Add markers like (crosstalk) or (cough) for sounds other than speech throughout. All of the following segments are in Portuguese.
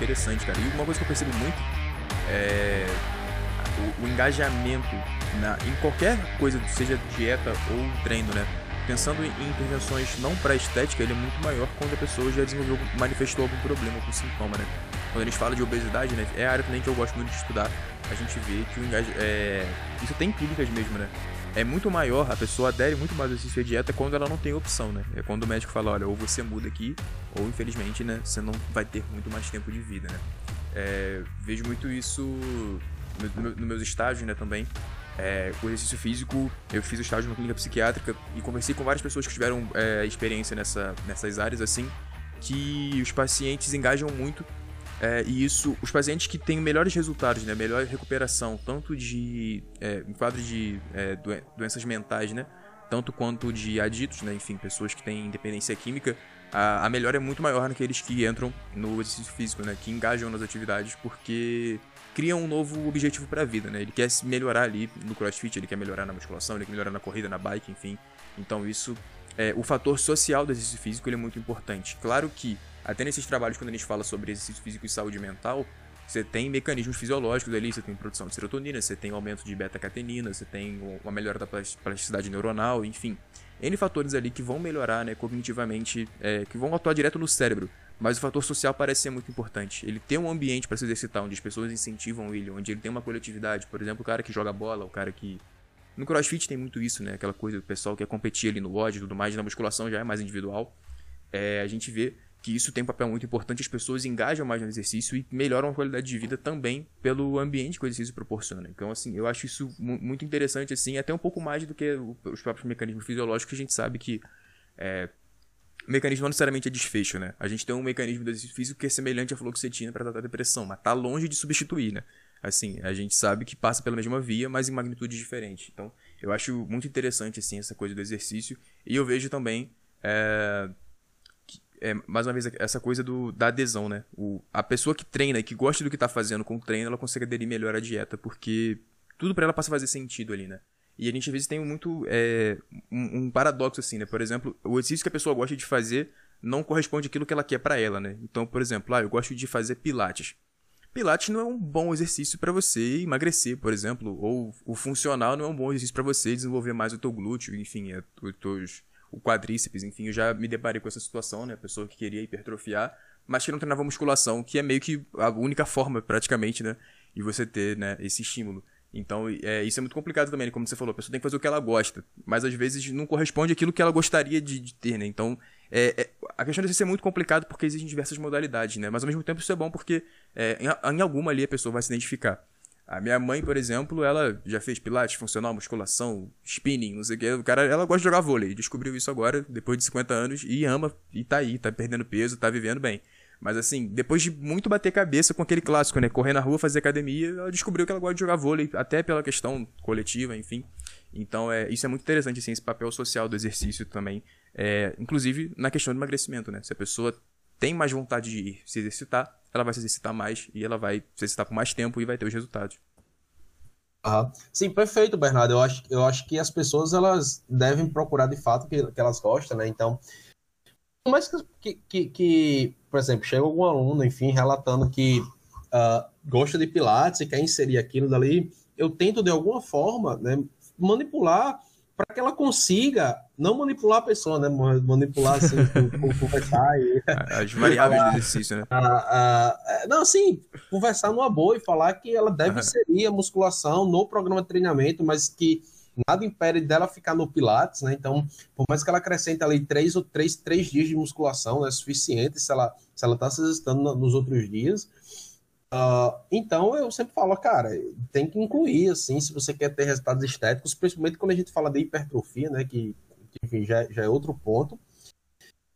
interessante, cara. E uma coisa que eu percebo muito é o, o engajamento na, em qualquer coisa, seja dieta ou treino, né? Pensando em intervenções não para estética, ele é muito maior quando a pessoa já desenvolveu, manifestou algum problema, algum sintoma, né? Quando a gente fala de obesidade, né? É a área também que eu gosto muito de estudar. A gente vê que o engajamento. É... Isso tem clínicas mesmo, né? É muito maior, a pessoa adere muito mais ao exercício à dieta quando ela não tem opção, né? É quando o médico fala, olha, ou você muda aqui, ou infelizmente, né, você não vai ter muito mais tempo de vida, né? É, vejo muito isso nos no, meus estágios, né, também. É, o exercício físico, eu fiz o estágio na clínica psiquiátrica e conversei com várias pessoas que tiveram é, experiência nessa, nessas áreas, assim, que os pacientes engajam muito é, e isso, os pacientes que têm melhores resultados, né, melhor recuperação, tanto de é, em quadro de é, doenças mentais, né, tanto quanto de aditos, né, enfim, pessoas que têm independência química, a, a melhora é muito maior naqueles que entram no exercício físico, né, que engajam nas atividades, porque criam um novo objetivo para a vida, né? Ele quer se melhorar ali no CrossFit, ele quer melhorar na musculação, ele quer melhorar na corrida, na bike, enfim. Então isso, é, o fator social do exercício físico ele é muito importante. Claro que até nesses trabalhos, quando a gente fala sobre exercício físico e saúde mental, você tem mecanismos fisiológicos ali, você tem produção de serotonina, você tem aumento de beta-catenina, você tem uma melhora da plasticidade neuronal, enfim. N fatores ali que vão melhorar né, cognitivamente, é, que vão atuar direto no cérebro. Mas o fator social parece ser muito importante. Ele tem um ambiente para se exercitar, onde as pessoas incentivam ele, onde ele tem uma coletividade. Por exemplo, o cara que joga bola, o cara que. No crossfit tem muito isso, né? Aquela coisa do pessoal que quer competir ali no WOD e tudo mais, na musculação já é mais individual. É, a gente vê que isso tem um papel muito importante, as pessoas engajam mais no exercício e melhoram a qualidade de vida também pelo ambiente que o exercício proporciona. Então, assim, eu acho isso muito interessante, assim, até um pouco mais do que os próprios mecanismos fisiológicos, que a gente sabe que é, o mecanismo não necessariamente é desfecho, né? A gente tem um mecanismo do exercício físico que é semelhante à fluoxetina para tratar a depressão, mas tá longe de substituir, né? Assim, a gente sabe que passa pela mesma via, mas em magnitudes diferentes. Então, eu acho muito interessante, assim, essa coisa do exercício. E eu vejo também... É, é, mais uma vez, essa coisa do, da adesão, né? O, a pessoa que treina e que gosta do que tá fazendo com o treino, ela consegue aderir melhor à dieta, porque tudo para ela passa a fazer sentido ali, né? E a gente às vezes tem muito é, um, um, paradoxo assim, né? Por exemplo, o exercício que a pessoa gosta de fazer não corresponde àquilo que ela quer para ela, né? Então, por exemplo, ah, eu gosto de fazer pilates. Pilates não é um bom exercício para você emagrecer, por exemplo, ou o funcional não é um bom exercício para você desenvolver mais o teu glúteo, enfim, é, os teus o quadríceps, enfim, eu já me deparei com essa situação, né? A pessoa que queria hipertrofiar, mas que não treinava musculação, que é meio que a única forma, praticamente, né? De você ter, né, esse estímulo. Então, é, isso é muito complicado também, né? como você falou, a pessoa tem que fazer o que ela gosta, mas às vezes não corresponde àquilo que ela gostaria de, de ter, né? Então, é, é, a questão desse é muito complicado porque existem diversas modalidades, né? Mas ao mesmo tempo isso é bom porque é, em, em alguma ali a pessoa vai se identificar. A minha mãe, por exemplo, ela já fez pilates, funcional, musculação, spinning, não sei o que. O cara, ela gosta de jogar vôlei. Descobriu isso agora, depois de 50 anos, e ama, e tá aí, tá perdendo peso, tá vivendo bem. Mas assim, depois de muito bater cabeça com aquele clássico, né? Correr na rua, fazer academia, ela descobriu que ela gosta de jogar vôlei, até pela questão coletiva, enfim. Então, é, isso é muito interessante, assim, esse papel social do exercício também. É, inclusive, na questão do emagrecimento, né? Se a pessoa tem mais vontade de ir se exercitar, ela vai se exercitar mais e ela vai se exercitar por mais tempo e vai ter os resultados. Ah, sim, perfeito, Bernardo. Eu acho, eu acho que as pessoas elas devem procurar de fato que, que elas gostam, né? Então, mais que, que, que, por exemplo, chega algum aluno, enfim, relatando que uh, gosta de Pilates e quer inserir aquilo dali, eu tento de alguma forma né, manipular para que ela consiga não manipular a pessoa, né? Manipular assim, (laughs) conversar e. As variáveis falar, do exercício, né? não, assim, conversar numa boa e falar que ela deve uhum. inserir a musculação no programa de treinamento, mas que nada impede dela ficar no Pilates, né? Então, por mais que ela acrescente ali três ou três, três dias de musculação, é suficiente se ela se ela está se exercitando nos outros dias. Uh, então eu sempre falo, cara, tem que incluir, assim, se você quer ter resultados estéticos, principalmente quando a gente fala de hipertrofia, né, que, que enfim, já, já é outro ponto.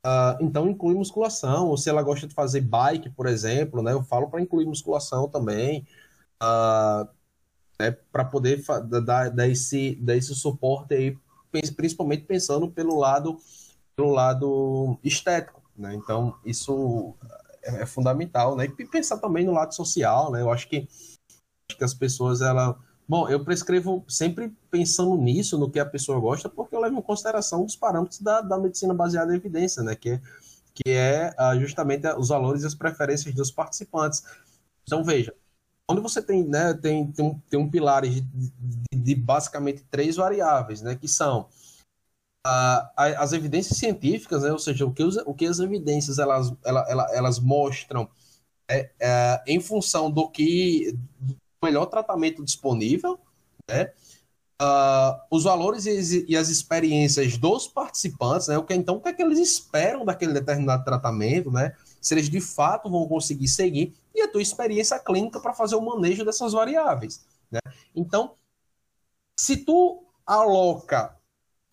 Uh, então inclui musculação, ou se ela gosta de fazer bike, por exemplo, né, eu falo para incluir musculação também, uh, né, para poder dar, dar, esse, dar esse suporte aí, principalmente pensando pelo lado, pelo lado estético, né, então isso é, é, fundamental, né? E pensar também no lado social, né? Eu acho que, acho que as pessoas, ela... Bom, eu prescrevo sempre pensando nisso, no que a pessoa gosta, porque eu levo em consideração os parâmetros da, da medicina baseada em evidência, né? Que é que é uh, justamente os valores e as preferências dos participantes. Então, veja, quando você tem, né, tem, tem, um, tem um pilar de, de, de, basicamente três variáveis, né, que são uh, as evidências científicas, né, ou seja, o que, os, o que as evidências elas, elas mostram é, é, em função do que do melhor tratamento disponível, né, uh, os valores e, e, as experiências dos participantes, né, o que então o que, é que eles esperam daquele determinado tratamento, né, se eles de fato vão conseguir seguir, e a tua experiência clínica para fazer o manejo dessas variáveis. Né? Então, se tu aloca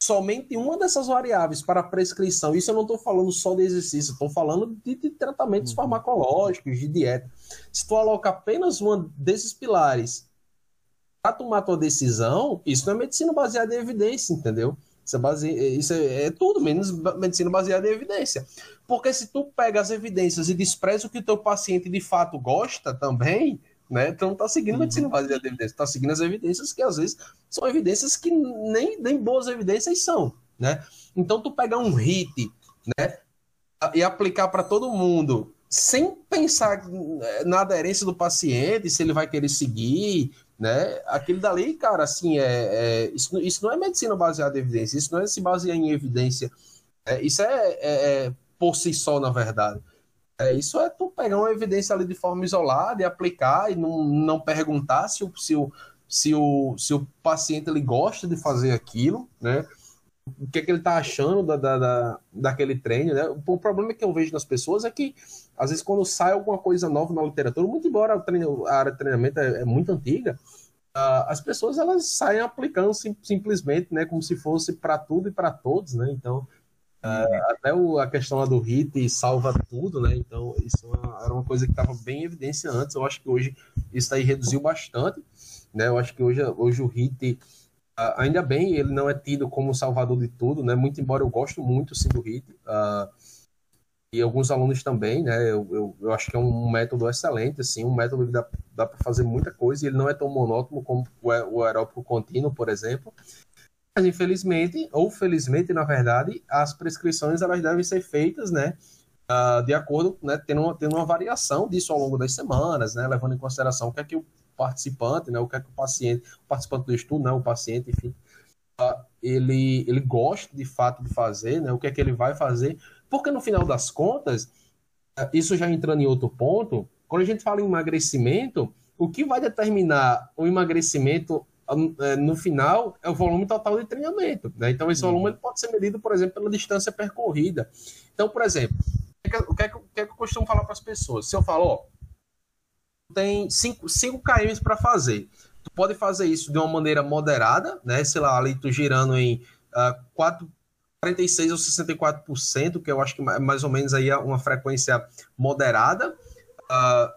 somente uma dessas variáveis para prescrição, isso eu não estou falando só de exercício, estou falando de, de tratamentos uhum. farmacológicos, de dieta. Se tu aloca apenas uma desses pilares para tomar tua decisão, isso não é medicina baseada em evidência, entendeu? Isso é, base... isso é, é tudo menos medicina baseada em evidência. Porque se tu pega as evidências e despreza o que o teu paciente de fato gosta também, né? Tu não tá seguindo uhum. medicina baseada em evidência, tá seguindo as evidências que às vezes são evidências que nem, nem boas evidências são, né? Então tu pegar um HIT, né? E aplicar para todo mundo, sem pensar na aderência do paciente, se ele vai querer seguir, né? Aquilo dali, cara, assim, é, é isso, isso não é medicina baseada em evidência, isso não é se basear em evidência, é, isso é, é, é, por si só, na verdade. É, isso é tu pegar uma evidência ali de forma isolada e aplicar e não, não perguntar se o, se, o, se, o, se o paciente ele gosta de fazer aquilo, né? O que, é que ele está achando da, da, da, daquele treino, né? O, o problema que eu vejo nas pessoas é que, às vezes, quando sai alguma coisa nova na literatura, muito embora treino, a área de treinamento é, é muito antiga, uh, as pessoas elas saem aplicando sim, simplesmente, né? Como se fosse para tudo e para todos, né? Então, uh, até o, a questão lá do HIT salva tudo, né? Então, isso é era uma coisa que estava bem em evidência antes. Eu acho que hoje isso aí reduziu bastante, né? Eu acho que hoje, hoje o HIT Uh, ainda bem, ele não é tido como salvador de tudo, né? Muito embora eu gosto muito sim do HIT. Uh, e alguns alunos também, né? Eu, eu, eu, acho que é um método excelente, assim, um método que dá, dá para fazer muita coisa e ele não é tão monótono como o, o aeróbico contínuo, por exemplo. Mas infelizmente, ou felizmente, na verdade, as prescrições elas devem ser feitas, né? Uh, de acordo, né? Tendo uma, tendo uma variação disso ao longo das semanas, né? Levando em consideração o que é que o participante, né, o que é que o paciente, o participante do estudo, né, o paciente, enfim, ah, ele, ele gosta de fato de fazer, né, o que é que ele vai fazer, porque no final das contas, ah, isso já entrando em outro ponto, quando a gente fala em emagrecimento, o que vai determinar o emagrecimento ah, no final é o volume total de treinamento. Né? Então, esse volume ele pode ser medido, por exemplo, pela distância percorrida. Então, por exemplo, o que, é que, o que, é que eu costumo falar para as pessoas? Se eu falo, ó, tem 5 km para fazer. Tu pode fazer isso de uma maneira moderada, né? Sei lá, ali tu girando em uh, 4, 46 ou 64%, que eu acho que é mais ou menos aí uma frequência moderada.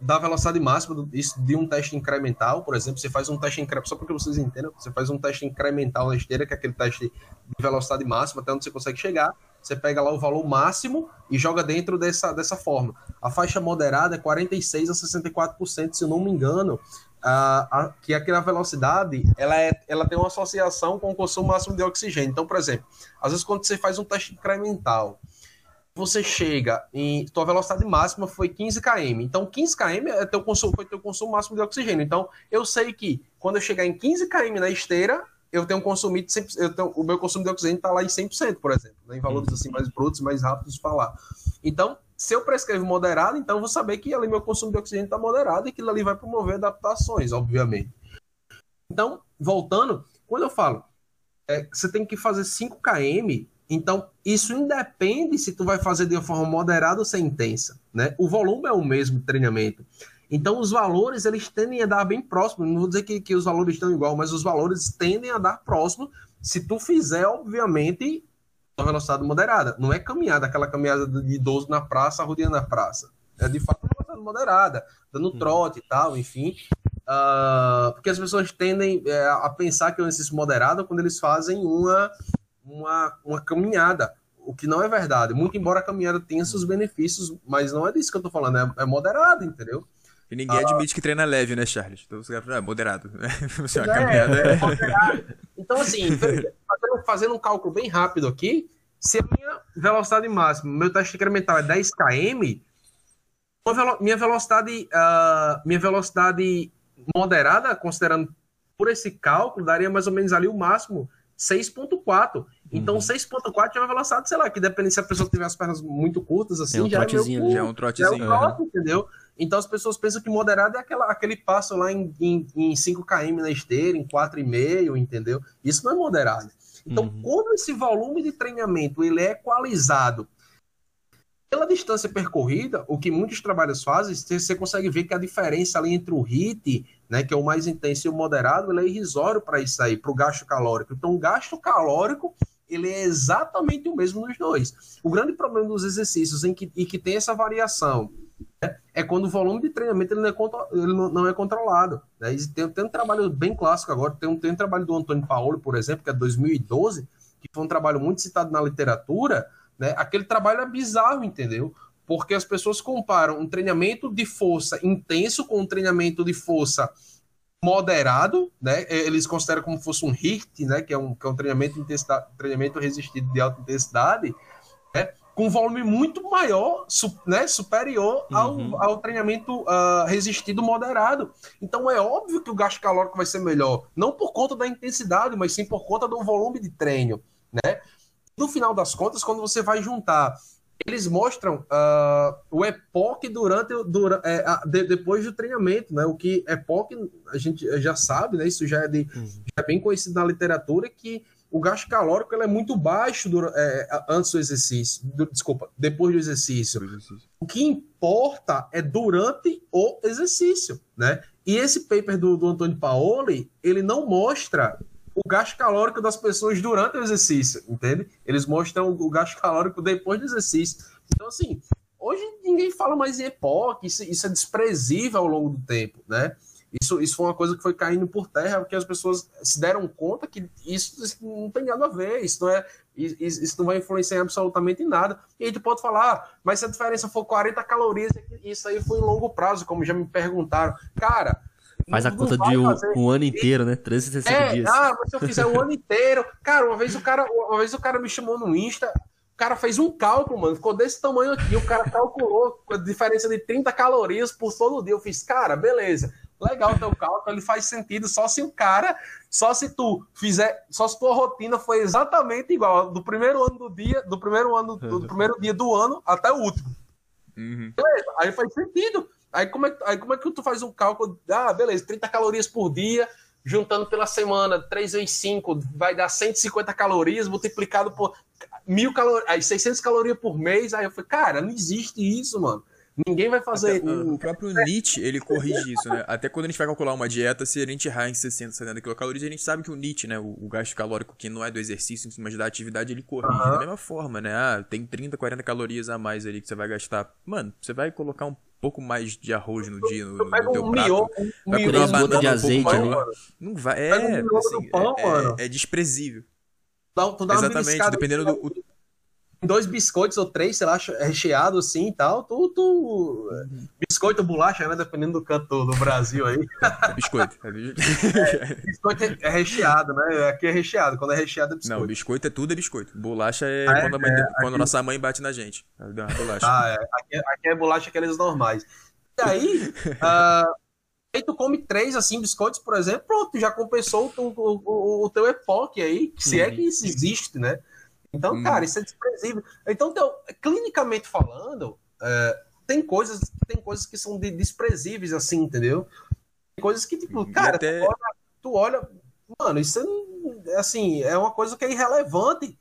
Da velocidade máxima isso de um teste incremental, por exemplo, você faz um teste incremental, só para que vocês entendam, você faz um teste incremental na esteira, que é aquele teste de velocidade máxima, até onde você consegue chegar, você pega lá o valor máximo e joga dentro dessa, dessa forma. A faixa moderada é 46 a 64%, se eu não me engano, a, que aquela velocidade ela, é, ela tem uma associação com o consumo máximo de oxigênio. Então, por exemplo, às vezes quando você faz um teste incremental, você chega em tua velocidade máxima foi 15 km. Então 15 km é teu consumo, foi teu consumo máximo de oxigênio. Então eu sei que quando eu chegar em 15 km na esteira, eu tenho consumido eu tenho, o meu consumo de oxigênio está lá em 100%, por exemplo, né, em valores assim mais brutos, mais rápidos de falar. Então, se eu prescrevo moderado, então eu vou saber que ali meu consumo de oxigênio está moderado e aquilo ali vai promover adaptações, obviamente. Então, voltando, quando eu falo, é, você tem que fazer 5 km, então isso independe se tu vai fazer de uma forma moderada ou sem intensa, né? O volume é o mesmo treinamento. Então, os valores, eles tendem a dar bem próximo. Não vou dizer que, que os valores estão igual, mas os valores tendem a dar próximo se tu fizer, obviamente, uma velocidade moderada. Não é caminhada, aquela caminhada de idoso na praça, rodeando a praça. É, de fato, uma velocidade moderada, dando hum. trote e tal, enfim. Uh, porque as pessoas tendem é, a pensar que é um exercício moderado quando eles fazem uma, uma, uma caminhada o que não é verdade. Muito embora a caminhada tenha seus benefícios, mas não é disso que eu tô falando, é, é moderado, entendeu? E ninguém ah, admite que treina leve, né, Charles? Então você é moderado. (laughs) Assim, é, caminhada é, é... moderado. Então, assim, fazendo, fazendo um cálculo bem rápido aqui, se a minha velocidade máxima, meu teste incremental é 10 km, minha velocidade, uh, minha velocidade moderada, considerando por esse cálculo, daria mais ou menos ali o máximo 6.4. Então, uhum. 6.4 é uma velocidade, sei lá, que depende se a pessoa tiver as pernas muito curtas, assim, é um já, é meio, já é um trotezinho. Já é um trote, uhum. entendeu? Então, as pessoas pensam que moderado é aquela, aquele passo lá em, em, em 5 km na esteira, em 4,5, entendeu? Isso não é moderado. Então, uhum. quando esse volume de treinamento ele é equalizado pela distância percorrida, o que muitos trabalhos fazem, você consegue ver que a diferença ali entre o HIT, né, que é o mais intenso e o moderado, ele é irrisório para isso aí, para o gasto calórico. Então, o gasto calórico ele é exatamente o mesmo nos dois. O grande problema dos exercícios em que, que tem essa variação né, é quando o volume de treinamento ele não é, ele não é controlado. Né? Tem, tem, um trabalho bem clássico agora, tem um, tem um trabalho do Antônio Paolo, por exemplo, que é 2012, que foi um trabalho muito citado na literatura, né? Aquele trabalho é bizarro, entendeu? Porque as pessoas comparam um treinamento de força intenso com um treinamento de força moderado, né? Eles consideram como se fosse um HIIT, né? Que é um, que é um treinamento, intensidade, treinamento resistido de alta intensidade, né? com volume muito maior, su, né, superior ao, uhum. ao treinamento uh, resistido moderado. Então é óbvio que o gasto calórico vai ser melhor, não por conta da intensidade, mas sim por conta do volume de treino, né? No final das contas, quando você vai juntar, eles mostram uh, o EPOC durante, durante é, de, depois do treinamento, né? O que EPOC a gente já sabe, né? Isso já é, de, uhum. já é bem conhecido na literatura que o gasto calórico é muito baixo do, é, antes do exercício, do, desculpa, depois do exercício. exercício. O que importa é durante o exercício, né? E esse paper do, do Antônio Paoli, ele não mostra o gasto calórico das pessoas durante o exercício, entende? Eles mostram o gasto calórico depois do exercício. Então, assim, hoje ninguém fala mais em EPOC, isso, isso é desprezível ao longo do tempo, né? Isso, isso foi uma coisa que foi caindo por terra, porque as pessoas se deram conta que isso, não tem nada a ver, isso não, é, isso, isso não vai influenciar absolutamente em nada. E aí tu pode falar, ah, mas se a diferença for 40 calorias, isso aí foi em longo prazo, como já me perguntaram. Cara, Faz a conta de um, um, ano inteiro, né? 360 é, dias. Ah, mas se eu fizer um ano (laughs) inteiro. Cara, uma vez o cara, uma vez o cara me chamou no Insta, o cara fez um cálculo, mano. Ficou desse tamanho aqui. O cara calculou a diferença de 30 calorias por todo dia. Eu fiz, cara, beleza. Legal o teu cálculo, ele faz sentido só se o cara, só se tu fizer, só se tua rotina foi exatamente igual do primeiro ano do dia, do primeiro ano, do (laughs) primeiro dia do ano até o último. Uhum. Beleza, aí faz sentido. Aí como, é, aí como é que tu faz um cálculo? Ah, beleza, 30 calorias por dia, juntando pela semana, 3 vezes 5, vai dar 150 calorias, multiplicado por mil calorias, aí 600 calorias por mês. Aí eu falei, cara, não existe isso, mano. Ninguém vai fazer. Até, o próprio Nietzsche, ele corrige isso, né? Até quando a gente vai calcular uma dieta, se a gente errar em 60, 70 quilocalorias, a gente sabe que o Nietzsche, né? O, o gasto calórico que não é do exercício, mas da atividade, ele corrige uhum. da mesma forma, né? Ah, tem 30, 40 calorias a mais ali que você vai gastar. Mano, você vai colocar um pouco mais de arroz no dia no, no teu um prato. Miolo, um vai comer uma banana de azeite um ali. Não vai, é, assim, pão, é, é, é, desprezível. Dá, tu dá Exatamente, dependendo do dois biscoitos ou três, sei lá, recheado assim e tal, tu, tu... biscoito ou bolacha, né? Dependendo do canto do Brasil aí. É (laughs) biscoito. É, (laughs) é, biscoito é recheado, né? Aqui é recheado, quando é recheado é biscoito. Não, biscoito é tudo é biscoito. Bolacha é, ah, é quando, a, mãe, é, quando aqui... nossa mãe bate na gente. Bolacha. Ah, é. Aqui, aqui é bolacha aqueles normais. E aí, uh, (laughs) aí tu come três assim biscoitos, por exemplo, pronto, já compensou o, o, o, o teu epoque aí, se é que isso existe, né? Então, hum. cara, isso é desprezível. Então, então clinicamente falando, é, tem coisas tem coisas que são de, desprezíveis, assim, entendeu? Tem coisas que, tipo, cara, até... tu, olha, tu, olha, mano, isso é, assim, é uma coisa que é irrelevante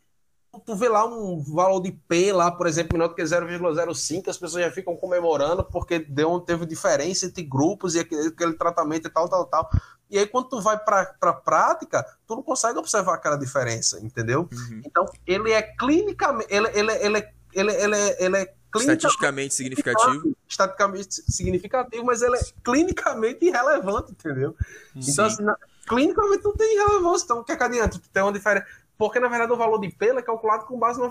tu vê lá um valor de P lá, por exemplo, menor do que 0,05, as pessoas já ficam comemorando porque deu, teve diferença entre grupos e aquele, aquele tratamento e tal, tal, tal. E aí, quando tu vai para a prática, tu não consegue observar aquela diferença, entendeu? Uhum. Então, ele é clinicamente. Ele, ele, ele, ele, ele, ele é estatisticamente significativo. Estatisticamente significativo, mas ele é clinicamente irrelevante, entendeu? Sim. Então, assim, na, clinicamente não tem relevância. Então, o que é que adianta? Tu tem uma diferença porque, na verdade, o valor de pelo é calculado com base na,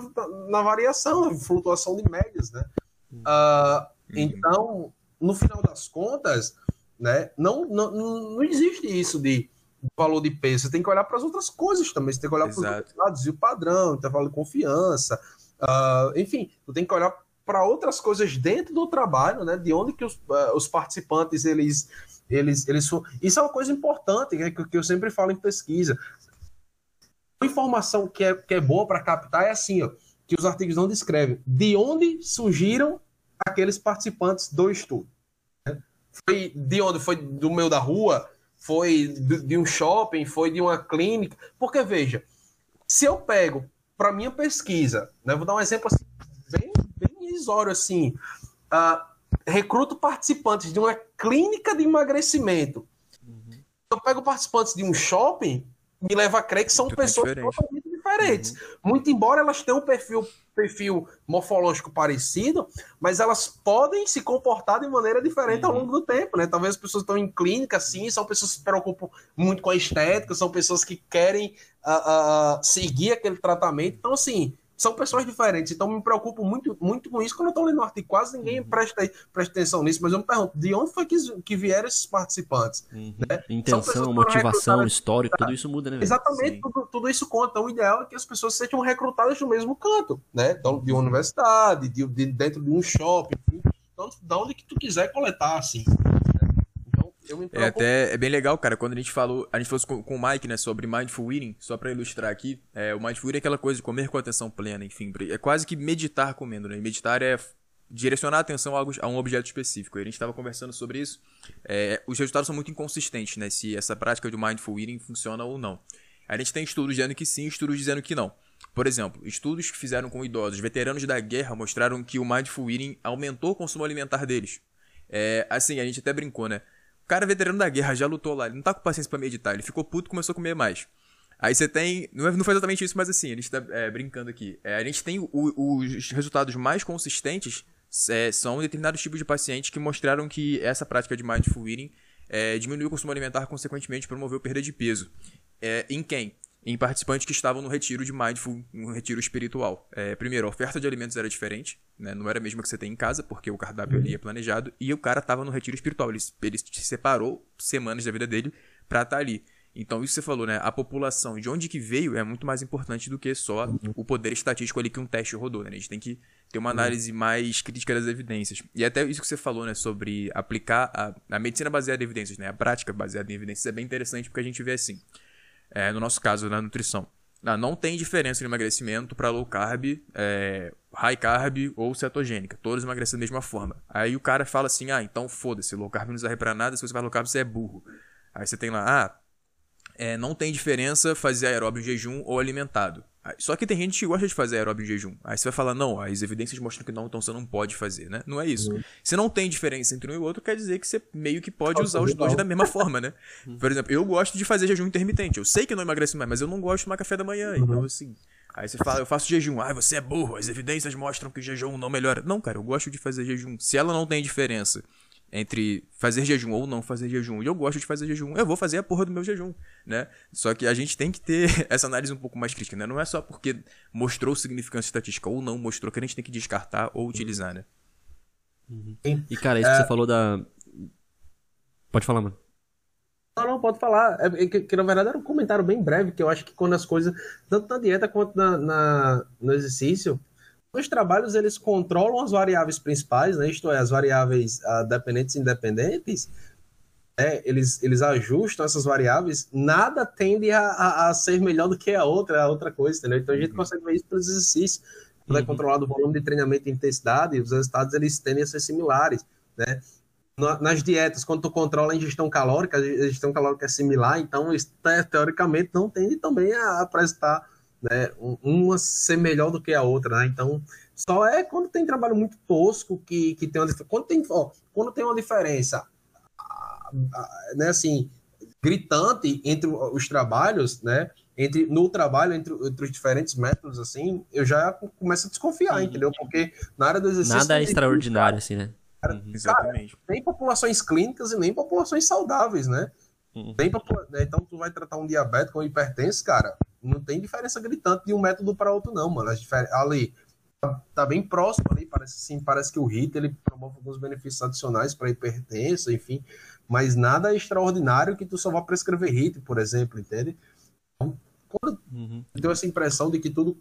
na variação, na flutuação de médias, né? Uh, então, no final das contas, né, não, não, não existe isso de, valor de peso, você tem que olhar para as outras coisas também. Você tem que olhar para os outros dados, e o padrão, intervalo de confiança, uh, enfim, tu tem que olhar para outras coisas dentro do trabalho, né? De onde que os, uh, os participantes eles eles eles isso é uma coisa importante né, que, que eu sempre falo em pesquisa. A informação que é, que é boa para captar é assim, ó, que os artigos não descrevem de onde surgiram aqueles participantes do estudo. Foi de onde? Foi do meio da rua? Foi de, um shopping? Foi de uma clínica? Porque, veja, se eu pego para minha pesquisa, né, vou dar um exemplo assim, bem, bem assim, uh, recruto participantes de uma clínica de emagrecimento. Uhum. Eu pego participantes de um shopping, me leva a crer que são pessoas diferente. totalmente diferentes. Uhum. Muito embora elas tenham um perfil, perfil morfológico parecido, mas elas podem se comportar de maneira diferente uhum. ao longo do tempo, né? Talvez as pessoas estão em clínica, sim, são pessoas que se preocupam muito com a estética, são pessoas que querem uh, uh, seguir aquele tratamento. Então, assim, são pessoas diferentes, então me preocupo muito, muito com isso. Quando eu estou lendo o artigo, quase ninguém uhum. presta, presta atenção nisso, mas eu me pergunto, de onde foi que, que vieram esses participantes? Uhum. Né? Intenção, motivação, histórico, tudo isso muda, né? Exatamente, tudo, tudo, isso conta. O ideal é que as pessoas sejam recrutadas no mesmo canto, né? Então, de uma universidade, de, de dentro de um shopping, então, de onde que tu quiser coletar, assim. É até é bem legal, cara, quando a gente falou, a gente falou com, com o Mike, né, sobre mindful eating, só para ilustrar aqui, é, o mindful eating é aquela coisa de comer com atenção plena, enfim, é quase que meditar comendo, né? E meditar é direcionar a atenção a, algo, a um objeto específico. E a gente estava conversando sobre isso. É, os resultados são muito inconsistentes, né? Se essa prática de mindful eating funciona ou não. A gente tem estudos dizendo que sim, estudos dizendo que não. Por exemplo, estudos que fizeram com idosos veteranos da guerra mostraram que o mindful eating aumentou o consumo alimentar deles. É, assim, a gente até brincou, né? O cara veterano da guerra já lutou lá, ele não tá com paciência pra meditar, ele ficou puto e começou a comer mais. Aí você tem. Não, é, não foi exatamente isso, mas assim, a gente tá é, brincando aqui. É, a gente tem o, os resultados mais consistentes é, são determinados tipos de pacientes que mostraram que essa prática de mindful eating é, diminuiu o consumo alimentar, consequentemente promoveu perda de peso. É, em quem? Em participantes que estavam no retiro de Mindful, no retiro espiritual. É, primeiro, a oferta de alimentos era diferente, né? não era a mesma que você tem em casa, porque o cardápio ali é planejado, e o cara estava no retiro espiritual. Ele, ele se separou semanas da vida dele para estar tá ali. Então, isso que você falou, né? A população, de onde que veio, é muito mais importante do que só o poder estatístico ali que um teste rodou, né? A gente tem que ter uma análise mais crítica das evidências. E até isso que você falou, né? Sobre aplicar a, a medicina baseada em evidências, né? A prática baseada em evidências é bem interessante porque a gente vê assim é, no nosso caso, na nutrição. Não, não tem diferença no emagrecimento para low carb, é, high carb ou cetogênica. Todos emagrecem da mesma forma. Aí o cara fala assim: ah, então foda-se, low carb não serve para nada, se você faz low carb você é burro. Aí você tem lá, ah, é, não tem diferença fazer aeróbio em jejum ou alimentado. Só que tem gente que gosta de fazer aeróbio em jejum. Aí você vai falar, não, as evidências mostram que não, então você não pode fazer, né? Não é isso. Uhum. Se não tem diferença entre um e o outro, quer dizer que você meio que pode usar os dois da mesma forma, né? Uhum. Por exemplo, eu gosto de fazer jejum intermitente. Eu sei que não emagrece mais, mas eu não gosto de tomar café da manhã. Uhum. Então, assim. Aí você fala, eu faço jejum. Ah, você é burro, as evidências mostram que o jejum não melhora. Não, cara, eu gosto de fazer jejum. Se ela não tem diferença entre fazer jejum ou não fazer jejum, e eu gosto de fazer jejum, eu vou fazer a porra do meu jejum, né? Só que a gente tem que ter (laughs) essa análise um pouco mais crítica, né? Não é só porque mostrou significância estatística ou não mostrou que a gente tem que descartar ou utilizar, né? Uhum. E cara, isso que é... você falou da. Pode falar, mano. Não, não, pode falar. É, que, que, na verdade era um comentário bem breve, que eu acho que quando as coisas, tanto na dieta quanto na, na no exercício, os trabalhos eles controlam as variáveis principais, né? isto é, as variáveis uh, dependentes e independentes, né? eles, eles ajustam essas variáveis, nada tende a, a, a, ser melhor do que a outra, a outra coisa, entendeu? Então a gente uhum. consegue ver isso pelos exercícios, quando é uhum. é controlado o volume de treinamento e intensidade, os resultados eles tendem a ser similares, né? Nas dietas, quando tu controla a ingestão calórica, a ingestão calórica é similar, então teoricamente não tende também a apresentar né? Uma ser melhor do que a outra, né? Então, só é quando tem trabalho muito tosco que, que tem uma quando tem ó, quando tem uma diferença, né? Assim, gritante entre os trabalhos, né? Entre no trabalho entre, entre os diferentes métodos, assim, eu já começo a desconfiar, uhum. entendeu? Porque na área do exercício nada é extraordinário, assim, né? Cara, uhum. Exatamente. Cara, nem populações clínicas e nem populações saudáveis, né? Uhum. Nem né? Então, tu vai tratar um diabético ou hipertenso, cara, não tem diferença gritante de um método para outro, não, mano. Ali, tá, tá bem próximo ali, parece sim, parece que o HIT ele promove alguns benefícios adicionais para hipertensa, enfim, mas nada extraordinário que tu só vá prescrever HIT, por exemplo, entende? Então, quando uhum. eu tenho essa impressão de que tudo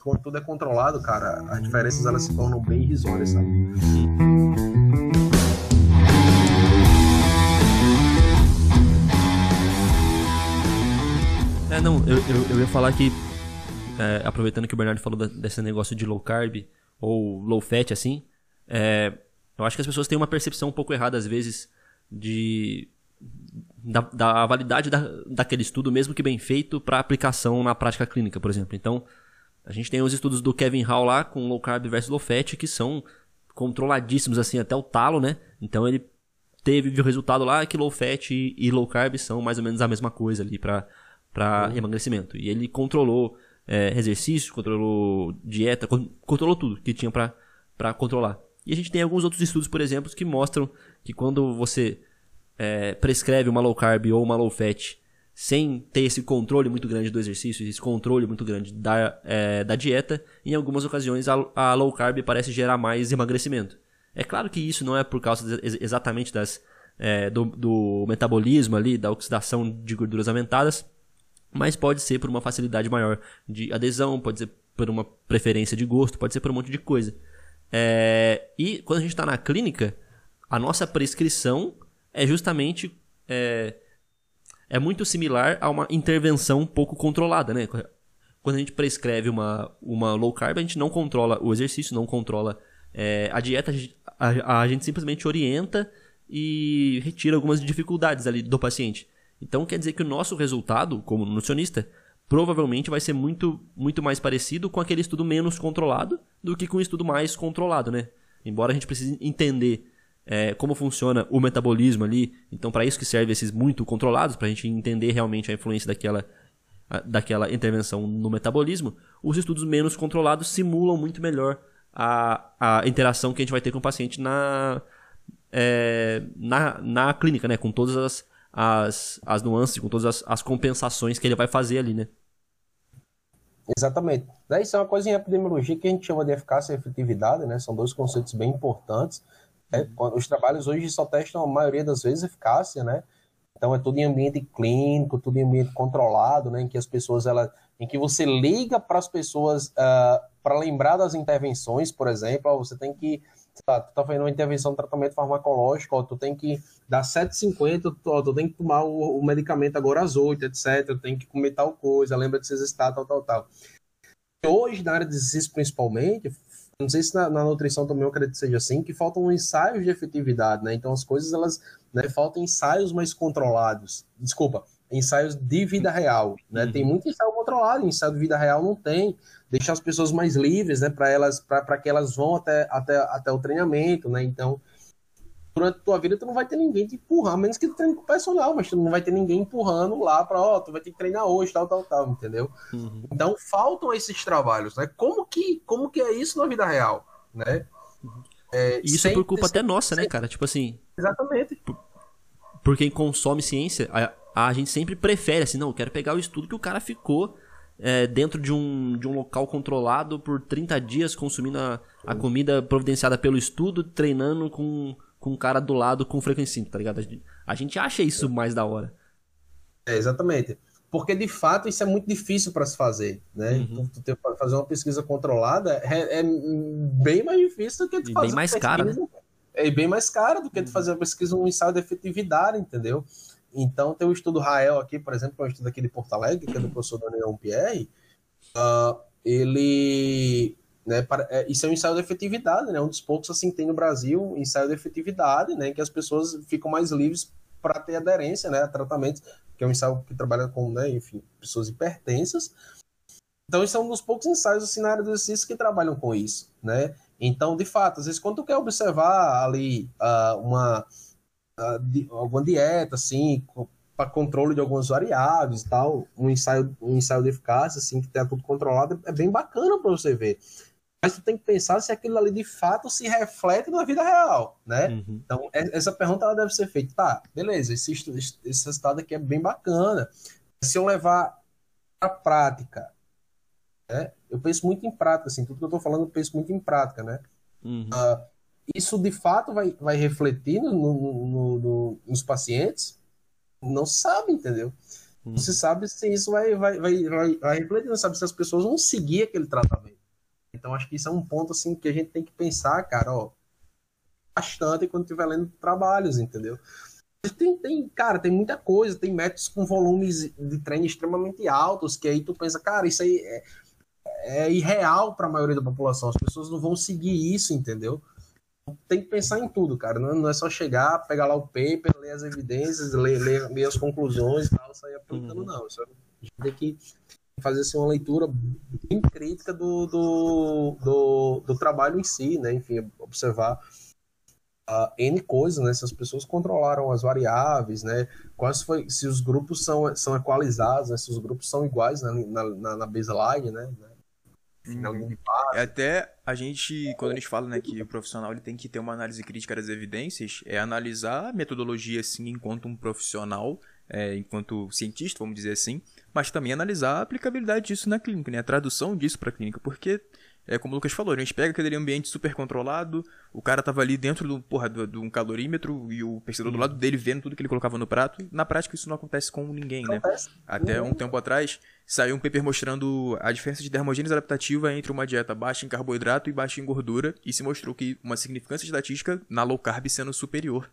quando tudo é controlado, cara, as diferenças elas se tornam bem irrisórias, sabe? É, não, eu, eu, eu ia falar que, é, aproveitando que o Bernardo falou da, desse negócio de low carb ou low fat, assim, é, eu acho que as pessoas têm uma percepção um pouco errada, às vezes, de da, da validade da, daquele estudo, mesmo que bem feito, para aplicação na prática clínica, por exemplo. Então, a gente tem os estudos do Kevin Hall lá com low carb versus low fat que são controladíssimos assim até o talo, né? Então ele teve o resultado lá que low fat e low carb são mais ou menos a mesma coisa ali para para uhum. emagrecimento. E ele controlou é, exercício, controlou dieta, controlou tudo que tinha para controlar. E a gente tem alguns outros estudos, por exemplo, que mostram que quando você é, prescreve uma low carb ou uma low fat sem ter esse controle muito grande do exercício, esse controle muito grande da, é, da dieta, em algumas ocasiões a, a, low carb parece gerar mais emagrecimento. É claro que isso não é por causa de, exatamente das, é, do, do, metabolismo ali, da oxidação de gorduras aumentadas, mas pode ser por uma facilidade maior de adesão, pode ser por uma preferência de gosto, pode ser por um monte de coisa. É, e quando a gente está na clínica, a nossa prescrição é justamente é, é muito similar a uma intervenção pouco controlada, né? Quando a gente prescreve uma, uma low carb, a gente não controla o exercício, não controla é, a dieta, a a, a gente simplesmente orienta e retira algumas dificuldades ali do paciente. Então quer dizer que o nosso resultado, como nutricionista, provavelmente vai ser muito, muito mais parecido com aquele estudo menos controlado do que com o estudo mais controlado, né? Embora a gente precise entender é, como funciona o metabolismo ali. Então, para isso que serve esses muito controlados, para a gente entender realmente a influência daquela, a, daquela intervenção no metabolismo. Os estudos menos controlados simulam muito melhor a, a interação que a gente vai ter com o paciente na, é, na, na clínica, né? Com todas as, as, as nuances, com todas as, as compensações que ele vai fazer ali, né? Exatamente. Isso é uma coisa em epidemiologia que a gente chama de eficácia e efetividade, né? São dois conceitos bem importantes. É, os trabalhos hoje só testam a maioria das vezes eficácia, né? Então é tudo em ambiente clínico, tudo em ambiente controlado, né? Em que as pessoas ela, em que você liga para as pessoas uh, ah, para lembrar das intervenções, por exemplo, ó, você tem que tá, tu tá fazendo uma intervenção de tratamento farmacológico, ó, tu tem que 7,50, tu, tu tem que tomar o, o, medicamento agora às 8, etc. Tem que comer tal coisa, lembra de se exercitar, tal, tal, tal. Hoje, na área de exercício principalmente, não sei se na, na, nutrição também eu acredito que seja assim, que faltam ensaios de efetividade, né? Então as coisas, elas, né, faltam ensaios mais controlados. Desculpa, ensaios de vida real, né? Uhum. Tem muito ensaio controlado, ensaio de vida real não tem. Deixar as pessoas mais livres, né, para elas para que elas vão até, até, até o treinamento, né? Então, durante a tua vida tu não vai ter ninguém te empurrar, a menos que tu treine com o personal, mas tu não vai ter ninguém empurrando lá para, ó, oh, tu vai ter que treinar hoje, tal, tal, tal, entendeu? Uhum. Então faltam esses trabalhos, né? Como que, como que é isso na vida real, né? É, isso é por culpa até nossa, né, cara? Tipo assim. Exatamente. Por, por quem consome ciência, a, a gente sempre prefere, assim, não, eu quero pegar o estudo que o cara ficou é, dentro de um, de um local controlado por 30 dias, consumindo a, a comida providenciada pelo estudo, treinando com com um cara do lado com frequência, tá ligado? A gente acha isso mais da hora. É, exatamente. Porque de fato isso é muito difícil para se fazer, né? Uhum. Tu, tu fazer uma pesquisa controlada é, é, bem mais difícil do que tu e fazer bem mais cara, né? É bem mais caro do que tu uhum. fazer uma pesquisa, um ensaio de efetividade, entendeu? Então tem o estudo Rael aqui, por exemplo, que é um estudo aqui de Porto Alegre, que é do professor Daniel Pierre, uh, ele né, é, isso é um ensaio de efetividade, né? Um dos poucos assim que tem no Brasil, um ensaio de efetividade, né? Que as pessoas ficam mais livres para ter aderência, né? A tratamentos, que é um ensaio que trabalha com, né? Enfim, pessoas hipertensas. Então, isso é um dos poucos ensaios assim na área do exercício que trabalham com isso, né? Então, de fato, às vezes quando tu quer observar ali uh, uma uh, di, alguma dieta, assim, para controle de algumas variáveis e tal, um ensaio, um ensaio de eficácia, assim, que tenha tudo controlado, é bem bacana para você ver mas tu tem que pensar se aquilo ali de fato se reflete na vida real, né? Uhum. Então, essa pergunta ela deve ser feita. Tá, beleza, esse, esse resultado aqui é bem bacana. Se eu levar a prática, né? eu penso muito em prática, assim, tudo que eu tô falando eu penso muito em prática, né? Uhum. Uh, isso de fato vai, vai refletir no, no, no, nos pacientes? Não se sabe, entendeu? Não se sabe se isso vai, vai, vai, vai, vai refletir, não sabe se as pessoas vão seguir aquele tratamento. Então, acho que isso é um ponto assim que a gente tem que pensar, cara, ó, bastante quando estiver lendo trabalhos, entendeu? Tem, tem, cara, tem muita coisa, tem métodos com volumes de treino extremamente altos, que aí tu pensa, cara, isso aí é, é irreal para a maioria da população, as pessoas não vão seguir isso, entendeu? Tem que pensar em tudo, cara, não, não é só chegar, pegar lá o paper, ler as evidências, ler, ler, ler as conclusões e tal, sair aplicando, uhum. não. Isso, a gente tem que fazer assim, uma leitura bem crítica do, do, do, do trabalho em si, né? Enfim, observar uh, N coisas, né? Se as pessoas controlaram as variáveis, né? Quais foi, se os grupos são, são equalizados, né? Se os grupos são iguais né? na, na, na baseline, né? Uhum. É até a gente, quando a gente fala né, que o profissional ele tem que ter uma análise crítica das evidências, é analisar a metodologia assim enquanto um profissional, é, enquanto cientista, vamos dizer assim, mas também analisar a aplicabilidade disso na clínica, né? A tradução disso para a clínica, porque é como o Lucas falou, a gente pega aquele ambiente super controlado, o cara tava ali dentro do, porra, de um calorímetro e o percebedor do lado dele vendo tudo que ele colocava no prato. Na prática, isso não acontece com ninguém, né? Até um tempo atrás, saiu um paper mostrando a diferença de termogênese adaptativa entre uma dieta baixa em carboidrato e baixa em gordura, e se mostrou que uma significância estatística na low carb sendo superior.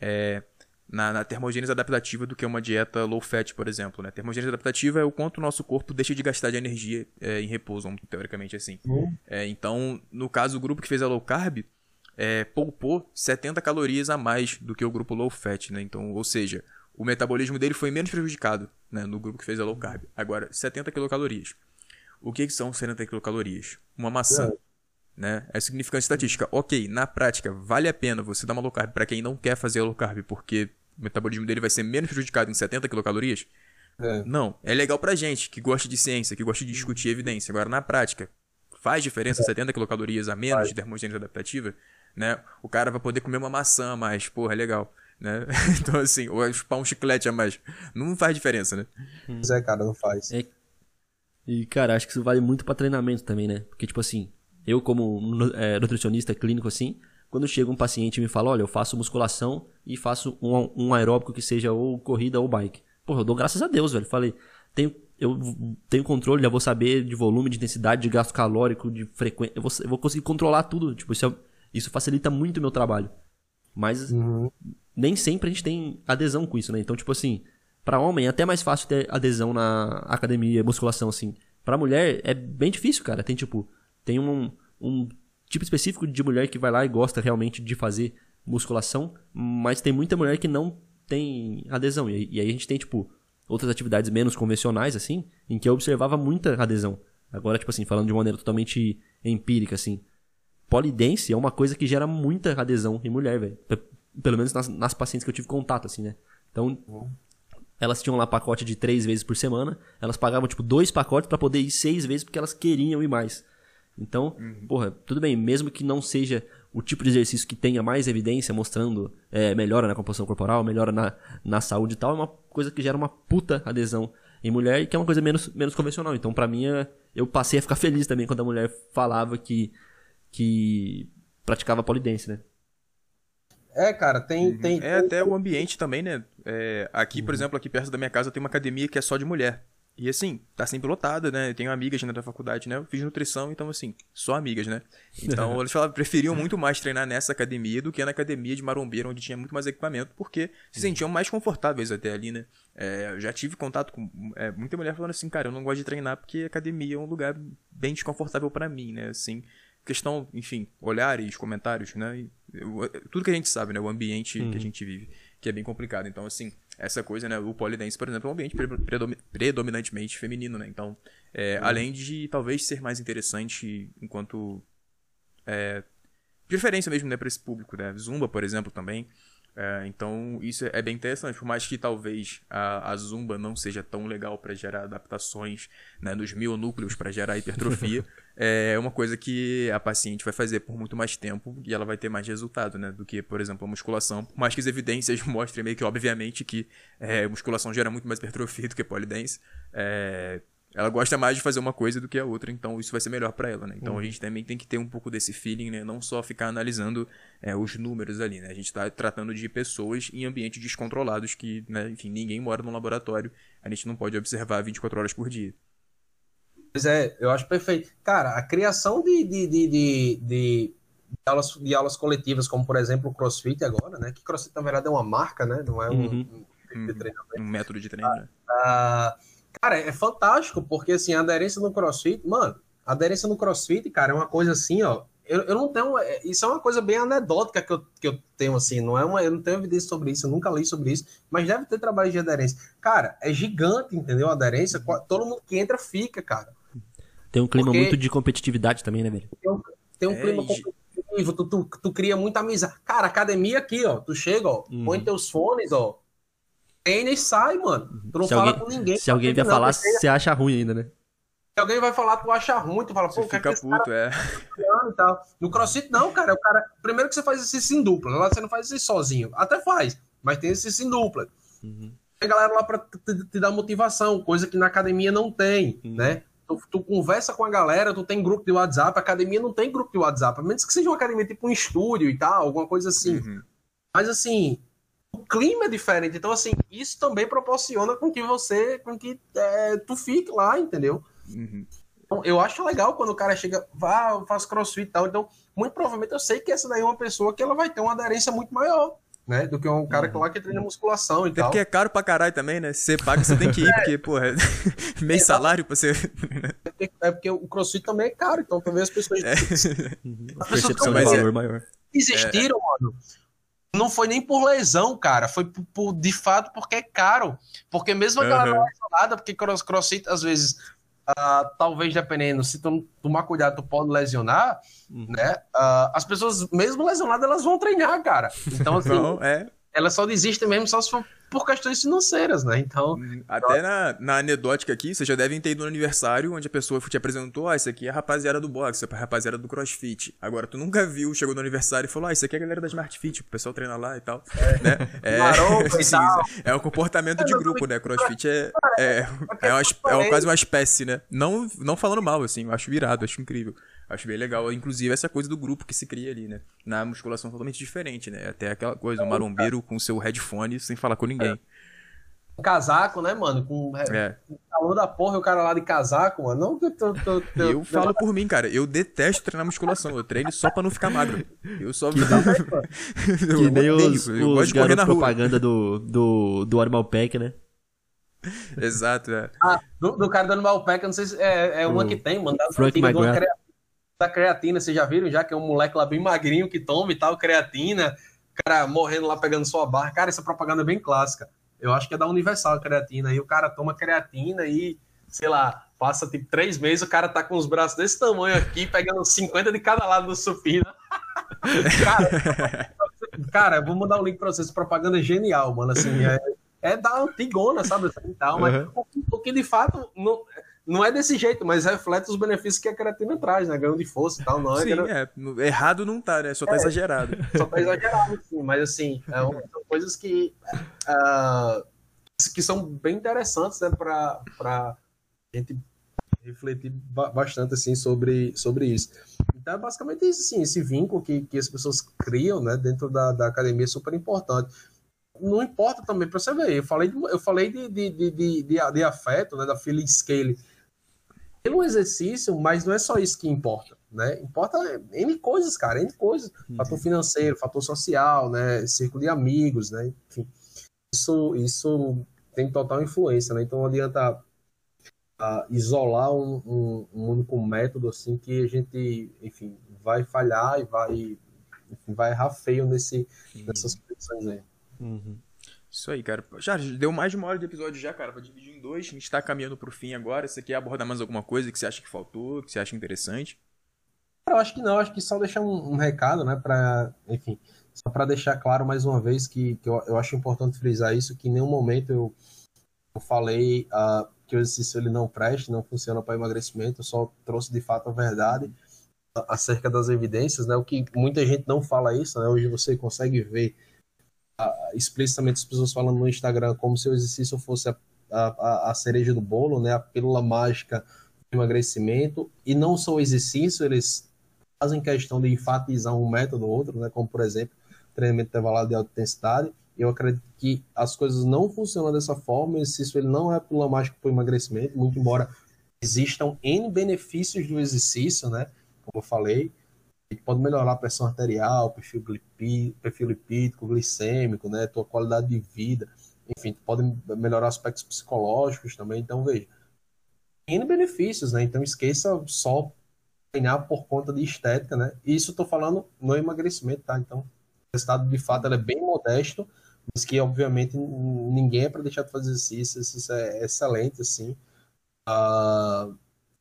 É, na, na termogênese adaptativa do que uma dieta low fat, por exemplo. Né? Termogênese adaptativa é o quanto o nosso corpo deixa de gastar de energia é, em repouso, teoricamente assim. Uhum. É, então, no caso, o grupo que fez a low carb é, poupou 70 calorias a mais do que o grupo low fat, né? Então, ou seja, o metabolismo dele foi menos prejudicado né, no grupo que fez a low carb. Agora, 70 quilocalorias. O que, que são 70 quilocalorias? Uma maçã. É. Né? É significância estatística. Ok, na prática, vale a pena você dar uma low carb para quem não quer fazer a low carb, porque metabolismo dele vai ser menos prejudicado em 70 quilocalorias? É. Não. É legal pra gente que gosta de ciência, que gosta de discutir evidência. Agora, na prática, faz diferença é. 70 quilocalorias a menos faz. de termogênese adaptativa? Né? O cara vai poder comer uma maçã a mais, porra, é legal. Né? (laughs) Então, assim, ou chupar um chiclete a mais. Não faz diferença, né? Pois é, cara, não faz. É... E, cara, acho que isso vale muito pra treinamento também, né? Porque, tipo assim, eu como é, nutricionista clínico, assim, quando chega um paciente e me fala, olha, eu faço musculação e faço um, um aeróbico que seja ou corrida ou bike. Porra, eu dou graças a Deus, velho. Falei, tenho, eu tenho controle, já vou saber de volume, de intensidade, de gasto calórico, de frequência. Eu vou, eu vou conseguir controlar tudo. Tipo, isso, é, isso facilita muito o meu trabalho. Mas uhum. nem sempre a gente tem adesão com isso, né? Então, tipo assim, para homem é até mais fácil ter adesão na academia, musculação, assim. Pra mulher é bem difícil, cara. Tem, tipo, tem um, um tipo específico de mulher que vai lá e gosta realmente de fazer musculação, mas tem muita mulher que não tem adesão. E, e aí a gente tem, tipo, outras atividades menos convencionais, assim, em que eu observava muita adesão. Agora, tipo assim, falando de maneira totalmente empírica, assim. Polidense é uma coisa que gera muita adesão em mulher, velho. Pelo menos nas, nas, pacientes que eu tive contato, assim, né? Então, elas tinham lá pacote de três vezes por semana. Elas pagavam, tipo, dois pacotes para poder ir seis vezes porque elas queriam ir mais. Então, uhum. porra, tudo bem, mesmo que não seja o tipo de exercício que tenha mais evidência mostrando é, melhora na composição corporal, melhora na, na saúde e tal, é uma coisa que gera uma puta adesão em mulher e que é uma coisa menos, menos convencional. Então, para mim, é, eu passei a ficar feliz também quando a mulher falava que, que praticava polidense, né? É, cara, tem. Uhum. tem é tem... até o ambiente também, né? É, aqui, uhum. por exemplo, aqui perto da minha casa tem uma academia que é só de mulher. E assim, tá sempre lotada, né? Eu tenho amigas ainda da faculdade, né? Eu fiz nutrição, então assim, só amigas, né? Então (laughs) eles falavam, preferiam muito mais treinar nessa academia do que na academia de Marombeira, onde tinha muito mais equipamento, porque se sentiam mais confortáveis até ali, né? É, eu já tive contato com é, muita mulher falando assim, cara, eu não gosto de treinar porque academia é um lugar bem desconfortável para mim, né? Assim, questão, enfim, olhares, comentários, né? Eu, tudo que a gente sabe, né? O ambiente que a uhum. gente vive, que é bem complicado. Então, assim, essa coisa, né? O polidense, por exemplo, é um ambiente predominantemente feminino, né? Então, é, uhum. além de talvez ser mais interessante enquanto é, preferência mesmo, né, para esse público, né? Zumba, por exemplo, também. É, então, isso é bem interessante. Por mais que talvez a, a Zumba não seja tão legal para gerar adaptações né, nos núcleos para gerar hipertrofia, (laughs) é uma coisa que a paciente vai fazer por muito mais tempo e ela vai ter mais resultado né, do que, por exemplo, a musculação. Por mais que as evidências (laughs) mostrem meio que, obviamente, que é, musculação gera muito mais hipertrofia do que polidense, é, ela gosta mais de fazer uma coisa do que a outra, então isso vai ser melhor para ela, né? Então a gente também tem que ter um pouco desse feeling, né? Não só ficar analisando é, os números ali, né? A gente tá tratando de pessoas em ambientes descontrolados que, né? Enfim, ninguém mora num laboratório, a gente não pode observar 24 horas por dia. Pois é, eu acho perfeito. Cara, a criação de, de, de, de, de aulas, de aulas coletivas, como por exemplo o CrossFit agora, né? Que CrossFit na verdade é uma marca, né? Não é um, Uhum. um, de treinamento. Um método de treino, né? Ah, cara, é fantástico, porque assim, a aderência no CrossFit, mano, a aderência no CrossFit, cara, é uma coisa assim, ó. Eu, eu não tenho. é, Isso é uma coisa bem anedótica que eu, que eu tenho, assim, não é uma. Eu não tenho evidência sobre isso, eu nunca li sobre isso, mas deve ter trabalho de aderência. Cara, é gigante, entendeu? A aderência, todo mundo que entra fica, cara. Tem um clima Porque- muito de competitividade também, né, velho? Tem um, tem um É, clima competitivo, tu, tu, tu cria muita amizade. Cara, academia aqui, ó. Tu chega, ó, Uhum. põe teus fones, ó. Treina e sai, mano. Tu não Se fala alguém- com ninguém. Se alguém vier Não, falar, você- acha ruim ainda, né? Se alguém vai falar, tu acha ruim, tu fala, pô, Você é que fica esse cara puto, é. e tal. No crossfit, não, cara. O cara. Primeiro que você faz exercício em dupla. Lá você não faz exercício sozinho. Até faz, mas tem exercício em dupla. Uhum. Tem galera lá pra te, te dar motivação, coisa que na academia não tem, Uhum. né? Tu, tu conversa com a galera, tu tem grupo de WhatsApp, a academia não tem grupo de WhatsApp, a menos que seja uma academia tipo um estúdio e tal, alguma coisa assim. Uhum. Mas assim, clima é diferente. Então, assim, isso também proporciona com que você, com que é, tu fique lá, entendeu? Uhum. Então, eu acho legal quando o cara chega, vá, faço crossfit e tal. Então, muito provavelmente eu sei que essa daí é uma pessoa que ela vai ter uma aderência muito maior, né? Do que um cara que lá que treina musculação e Até tal. porque é caro pra caralho também, né? Se você paga, você tem que ir, (laughs) porque, porra, (laughs) meio salário pra você. É porque o crossfit também é caro, então também as pessoas É. Uhum. (laughs) As A pessoas percepção tão de mais- valor maior. desistiram, mano. Não foi nem por lesão, cara. Foi por, por- de fato porque é caro. Porque mesmo a galera Aham. lesionada, porque cross, crossfit, às vezes, ah, talvez dependendo, se tu não tomar cuidado, tu pode lesionar, Uhum. né? Ah, as pessoas, mesmo lesionadas, elas vão treinar, cara. Então, assim, (laughs) Então, é. Elas só desistem mesmo só se for por questões financeiras, né? Então, Até na, na anedótica aqui, vocês já devem ter ido no aniversário onde a pessoa te apresentou, ah, isso aqui é a rapaziada do boxe, é a rapaziada do crossfit. Agora, tu nunca viu, chegou no aniversário e falou, ah, isso aqui é a galera da Smart Fit, o pessoal treina lá e tal. né? É, Maromba (laughs) e sim, tal. é um comportamento de É, grupo, né? Crossfit é, é, é, uma, esp- é uma- quase uma espécie, né? Não, não falando mal, assim, eu acho virado, acho incrível. Acho bem legal, inclusive, essa coisa do grupo que se cria ali, né? Na musculação totalmente diferente, né? Até aquela coisa, o marombeiro com seu headphone sem falar com ninguém. um casaco, né, mano? Com É. o calor da porra e o cara lá de casaco, mano. Não que eu tô- tô- tô- Eu falo por mim, cara. Eu detesto treinar musculação. Eu treino só pra não ficar magro. Eu só. (laughs) eu Que nem os, eu os gosto de correr na garotos rua. propaganda do, do, do Animal Pack, né? Exato, é. Ah, do, do cara dando malpack, eu não sei se é, é uma O que tem, mano. Frank antiga, de uma McGrath. Da creatina, vocês já viram já que é um moleque lá bem magrinho que toma e tal, creatina, o cara morrendo lá pegando sua barra. Cara, essa propaganda é bem clássica. Eu acho que é da Universal a creatina. Aí o cara toma creatina e, sei lá, passa tipo três meses, o cara tá com os braços desse tamanho aqui, pegando 50 de cada lado do supino. (laughs) cara, cara, vou mandar o link pra vocês. Propaganda é genial, mano. Assim, é, é da antigona, sabe? Assim, e tal, mas Uhum. o, que- o que de fato não, não é desse jeito, mas reflete os benefícios que a creatina traz, né? Ganho de força e tal. Não é, Sim, é. No- Errado não tá, né? Só tá exagerado. (laughs) só tá exagerado, sim, mas assim, é são coisas que, ah, que são bem interessantes, né, pra, pra gente refletir ba- bastante, assim, sobre, sobre isso. Então, é basicamente isso, assim, esse vínculo que, que as pessoas criam, né, dentro da, da academia é super importante. Não importa também, pra você ver, eu falei de, eu falei de, de, de, de, de- de afeto, né, da feeling scale. Tem um exercício, mas não é só isso que importa, né? Importa N coisas, cara, N coisas. Fator financeiro, fator social, né? Círculo de amigos, né? Enfim, isso, isso tem total influência, né? Então não adianta ah, isolar um, um- um único método assim que a gente, enfim, vai falhar e vai, enfim, vai errar feio nesse, nessas posições aí. Uhum. Isso aí, cara. Já deu mais de uma hora de episódio já, cara. Vou dividir em dois. A gente tá caminhando pro fim agora. Você quer abordar mais alguma coisa que você acha que faltou, que você acha interessante? Eu acho que não, acho que só deixar um, um recado, né, para, enfim, só para deixar claro mais uma vez que, que eu, eu acho importante frisar isso, que em nenhum momento eu, eu falei ah, que o exercício ele não presta, não funciona para emagrecimento, eu só trouxe de fato a verdade acerca das evidências, né, o que muita gente não fala isso, né, hoje você consegue ver explicitamente as pessoas falando no Instagram como se o exercício fosse a a, a cereja do bolo, né? A pílula mágica do emagrecimento. E não só o exercício, eles fazem questão de enfatizar um método ou outro, né? Como, por exemplo, treinamento intervalado de alta intensidade. Eu acredito que as coisas não funcionam dessa forma. O exercício ele não é a pílula mágica para o emagrecimento, muito embora existam N benefícios do exercício, né? Como eu falei, ele pode melhorar a pressão arterial, perfil, perfil lipídico, glicêmico, né? Tua qualidade de vida, enfim, pode melhorar aspectos psicológicos também. Então, veja, N benefícios, né? Então, esqueça só treinar por conta de estética, né? Isso estou falando no emagrecimento, tá? Então, o resultado de fato é bem modesto, mas que obviamente ninguém é para deixar de fazer exercício, isso é excelente, assim. Uh,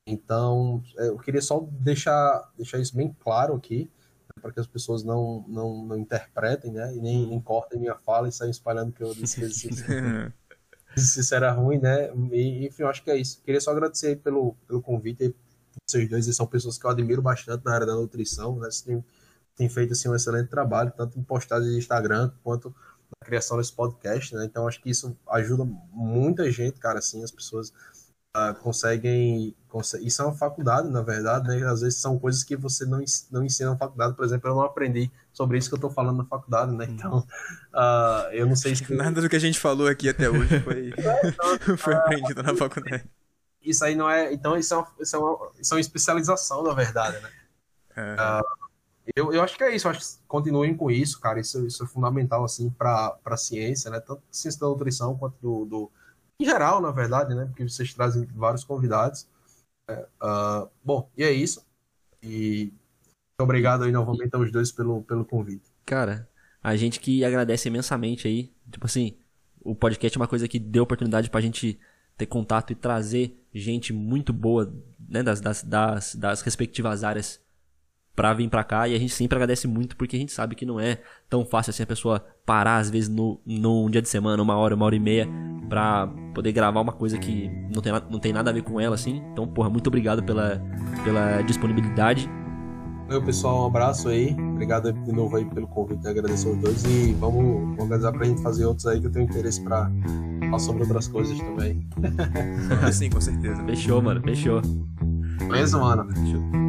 então, é, eu queria só deixar, deixar isso bem claro aqui, né, para que as pessoas não, não, não interpretem, né? E nem, nem cortem minha fala e saiam espalhando que eu disse que isso (laughs) era ruim, né? E, enfim, eu acho que é isso. Queria só agradecer pelo, pelo convite. Vocês dois são pessoas que eu admiro bastante na área da nutrição, né? Vocês têm, têm feito assim, um excelente trabalho, tanto em postagens de Instagram quanto na criação desse podcast, né? Então, acho que isso ajuda muita gente, cara, assim, as pessoas uh, conseguem, conseguem, Isso é uma faculdade, na verdade, né? Às vezes são coisas que você não, não ensina na faculdade. Por exemplo, eu não aprendi sobre isso que eu estou falando na faculdade, né? Então, uh, eu não sei se. Nada do que a gente falou aqui até hoje foi, (laughs) (laughs) foi aprendido na faculdade. Isso aí não é. Então, isso é uma, isso é uma, isso é uma especialização, na verdade, né? Uh, eu, eu acho que é isso, acho que continuem com isso, cara. Isso, isso é fundamental, assim, para a ciência, né? Tanto ciência da nutrição quanto do, do, em geral, na verdade, né? Porque vocês trazem vários convidados. É, uh, bom, e é isso. E obrigado aí novamente aos dois pelo, pelo convite. Cara, a gente que agradece imensamente aí. Tipo assim, o podcast é uma coisa que deu oportunidade pra gente ter contato e trazer gente muito boa, né, das, das, das, das respectivas áreas para vir para cá e a gente sempre agradece muito porque a gente sabe que não é tão fácil assim a pessoa parar às vezes no, num dia de semana, uma hora, uma hora e meia pra poder gravar uma coisa que não tem, não tem nada a ver com ela assim. Então, porra, muito obrigado pela, pela disponibilidade. Meu pessoal, um abraço aí. Obrigado de novo aí pelo convite, agradeço aos dois e vamos organizar pra gente fazer outros aí que eu tenho interesse pra falar sobre outras coisas também. (laughs) Sim, com certeza. Fechou, mano, fechou. Beleza, mano? Fechou.